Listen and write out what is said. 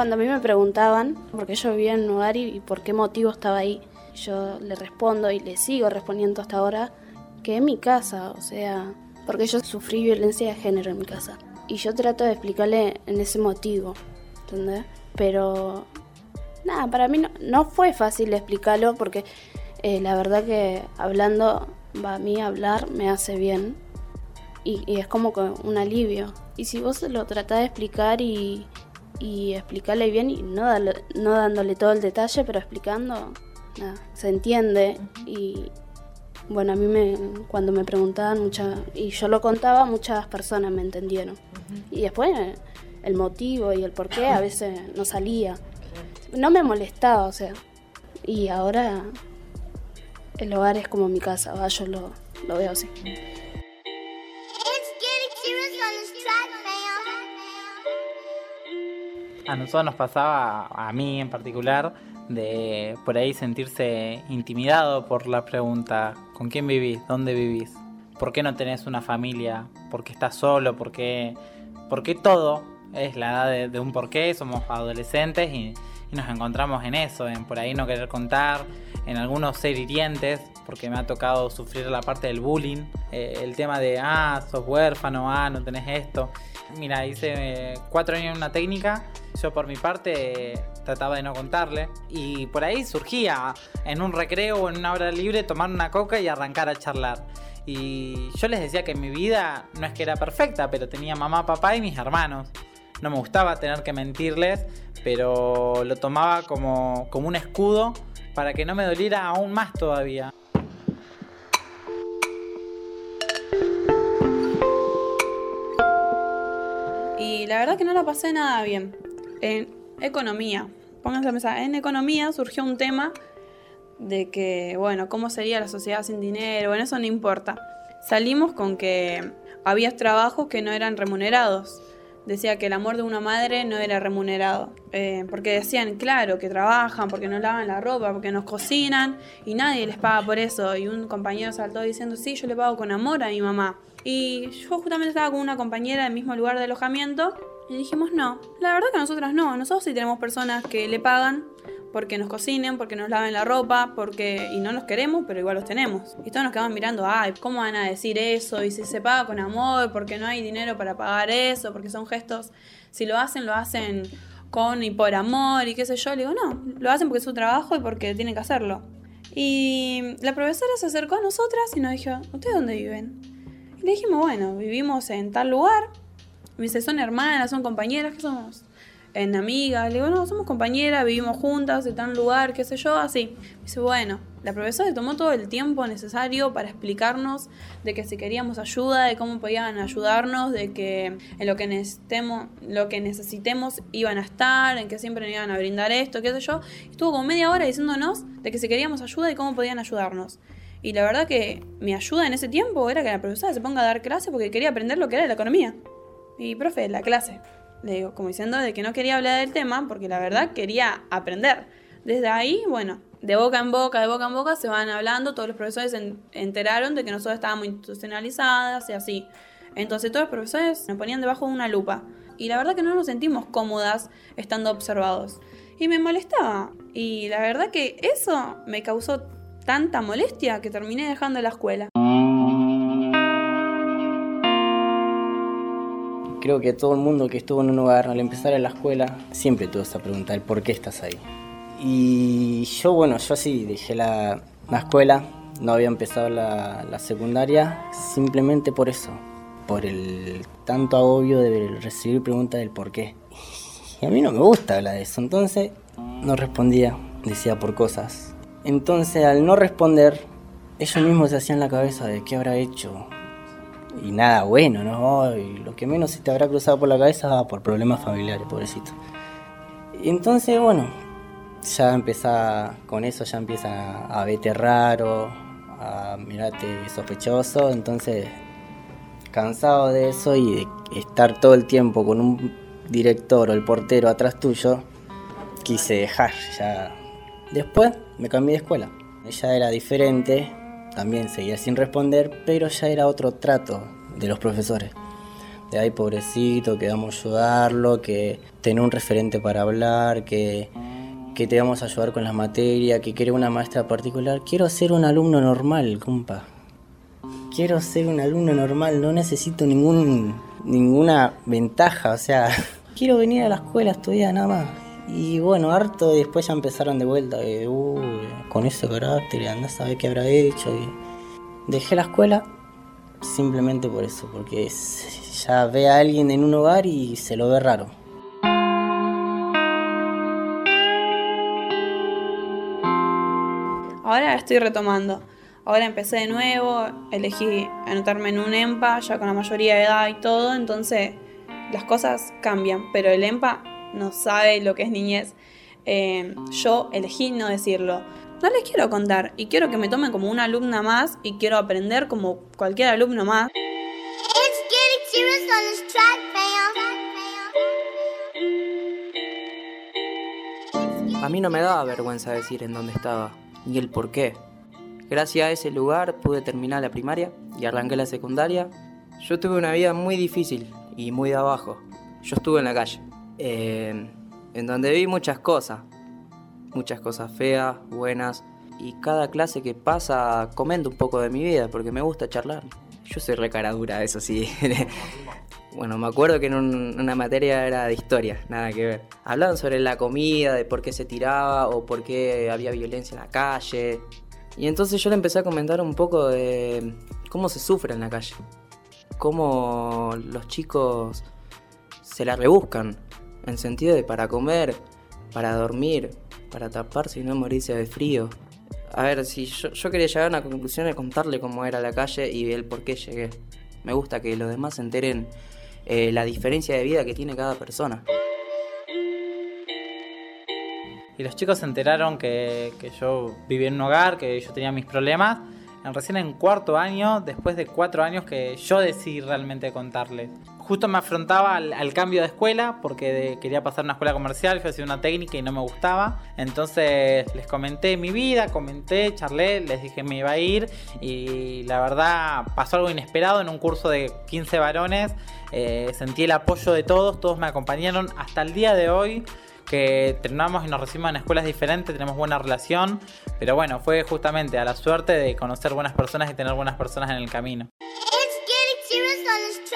Cuando a mí me preguntaban por qué yo vivía en un lugar y, por qué motivo estaba ahí, yo le respondo y le sigo respondiendo hasta ahora que es mi casa, o sea, porque yo sufrí violencia de género en mi casa. Y yo trato de explicarle en ese motivo, ¿entendés? Pero nada, para mí no, fue fácil explicarlo porque eh, la verdad que hablando, a mí hablar me hace bien y, es como un alivio. Y si vos lo tratás de explicar y, y explicarle bien y no, no dándole todo el detalle, pero explicando, nada, se entiende y bueno, a mí me, cuando me preguntaban muchas, y yo lo contaba, muchas personas me entendieron. Y después el motivo y el por qué a veces no salía. No me molestaba, o sea. Y ahora el hogar es como mi casa, ¿va? yo lo, lo veo así. A nosotros nos pasaba, a mí en particular, de por ahí sentirse intimidado por la pregunta, ¿con quién vivís? ¿Dónde vivís? ¿Por qué no tenés una familia? ¿Por qué estás solo? ¿Por qué, ¿Por qué todo es la edad de, de un porqué? Somos adolescentes y, y nos encontramos en eso, en por ahí no querer contar, en algunos ser hirientes, porque me ha tocado sufrir la parte del bullying, eh, el tema de, ah, sos huérfano, ah, no tenés esto. Mira, hice eh, cuatro años en una técnica, yo por mi parte trataba de no contarle, y por ahí surgía en un recreo o en una hora libre tomar una coca y arrancar a charlar. Y yo les decía que mi vida no es que era perfecta, pero tenía mamá, papá y mis hermanos. No me gustaba tener que mentirles, pero lo tomaba como, como un escudo para que no me doliera aún más todavía. Y la verdad que no la pasé nada bien. En economía, pónganse a pensar, en economía surgió un tema de que, bueno, cómo sería la sociedad sin dinero, bueno, eso no importa. Salimos con que había trabajos que no eran remunerados decía que el amor de una madre no era remunerado. Eh, porque decían, claro, que trabajan, porque no lavan la ropa, porque nos cocinan y nadie les paga por eso. Y un compañero saltó diciendo, sí, yo le pago con amor a mi mamá. Y yo justamente estaba con una compañera del mismo lugar de alojamiento y dijimos, no, la verdad que nosotras no, nosotros sí tenemos personas que le pagan porque nos cocinen, porque nos laven la ropa, porque y no nos queremos, pero igual los tenemos. Y todos nos quedaban mirando, ay, ¿cómo van a decir eso? Y si se paga con amor, porque no hay dinero para pagar eso, porque son gestos, si lo hacen, lo hacen con y por amor y qué sé yo. Le digo, no, lo hacen porque es su trabajo y porque tienen que hacerlo. Y la profesora se acercó a nosotras y nos dijo, ¿ustedes dónde viven? Y le dijimos, bueno, vivimos en tal lugar. Me dice, son hermanas, son compañeras, ¿qué somos? En amigas. Le digo, no, somos compañeras, vivimos juntas en tal lugar, qué sé yo, así. dice, bueno, la profesora se tomó todo el tiempo necesario para explicarnos de que si queríamos ayuda, de cómo podían ayudarnos, de que en lo que necesitemos, lo que necesitemos iban a estar, en que siempre nos iban a brindar esto, qué sé yo. Estuvo como media hora diciéndonos de que si queríamos ayuda y cómo podían ayudarnos. Y la verdad que mi ayuda en ese tiempo era que la profesora se ponga a dar clase porque quería aprender lo que era la economía. Y profe, la clase. Le digo, como diciendo de que no quería hablar del tema porque la verdad quería aprender. Desde ahí, bueno, de boca en boca, de boca en boca se van hablando, todos los profesores se enteraron de que nosotros estábamos institucionalizadas y así. Entonces todos los profesores nos ponían debajo de una lupa. Y la verdad que no nos sentimos cómodas estando observados. Y me molestaba. Y la verdad que eso me causó tanta molestia que terminé dejando la escuela. Creo que todo el mundo que estuvo en un lugar al empezar en la escuela siempre tuvo esa pregunta, el por qué estás ahí. Y yo, bueno, yo sí dejé la, escuela, no había empezado la, la, secundaria, simplemente por eso, por el tanto agobio de recibir preguntas del por qué. Y a mí no me gusta hablar de eso, entonces no respondía, decía por cosas. Entonces al no responder, ellos mismos se hacían la cabeza de qué habrá hecho, y nada bueno, ¿no? Y lo que menos se te habrá cruzado por la cabeza por problemas familiares, pobrecito. Entonces, bueno, ya empieza con eso, ya empieza a verte raro, a mirarte sospechoso, entonces cansado de eso y de estar todo el tiempo con un director o el portero atrás tuyo, quise dejar ya. Después me cambié de escuela. Ella era diferente, también seguía sin responder, pero ya era otro trato de los profesores. de ahí pobrecito, que vamos a ayudarlo, que tener un referente para hablar, que, que te vamos a ayudar con las materias, que quiere una maestra particular. Quiero ser un alumno normal, compa. Quiero ser un alumno normal, no necesito ningún, ninguna ventaja, o sea, quiero venir a la escuela a estudiar nada más. Y bueno, harto, después ya empezaron de vuelta, de, "Uy, con ese carácter, andás a ver qué habrá hecho. Y dejé la escuela simplemente por eso, porque ya ve a alguien en un hogar y se lo ve raro. Ahora estoy retomando. Ahora empecé de nuevo, elegí anotarme en un EMPA, ya con la mayoría de edad y todo, entonces las cosas cambian, pero el EMPA no sabe lo que es niñez. Eh, yo elegí no decirlo. No les quiero contar y quiero que me tomen como una alumna más y quiero aprender como cualquier alumno más. A mí no me daba vergüenza decir en dónde estaba, ni el por qué. Gracias a ese lugar pude terminar la primaria y arranqué la secundaria. Yo tuve una vida muy difícil y muy de abajo. Yo estuve en la calle, eh, en donde vi muchas cosas. Muchas cosas feas, buenas. Y cada clase que pasa comento un poco de mi vida porque me gusta charlar. Yo soy re cara dura, eso sí. Bueno, me acuerdo que en un- una materia era de historia, nada que ver. Hablaban sobre la comida, de por qué se tiraba o por qué había violencia en la calle. Y entonces yo le empecé a comentar un poco de cómo se sufre en la calle. Cómo los chicos se la rebuscan. En sentido de para comer, para dormir, para taparse y no morirse de frío. A ver, si yo, yo quería llegar a una conclusión de contarle cómo era la calle y el por qué llegué. Me gusta que los demás se enteren eh, la diferencia de vida que tiene cada persona. Y los chicos se enteraron que, que yo vivía en un hogar, que yo tenía mis problemas. Recién en cuarto año, después de cuatro años que yo decidí realmente contarles. Justo me afrontaba al, al cambio de escuela porque de- quería pasar a una escuela comercial, yo hacía una técnica y no me gustaba. Entonces les comenté mi vida, comenté, charlé, les dije me iba a ir y la verdad pasó algo inesperado en un curso de 15 varones. Eh, sentí el apoyo de todos, todos me acompañaron hasta el día de hoy que terminamos y nos recibimos en escuelas diferentes, tenemos buena relación, pero bueno, fue justamente a la suerte de conocer buenas personas y tener buenas personas en el camino. It's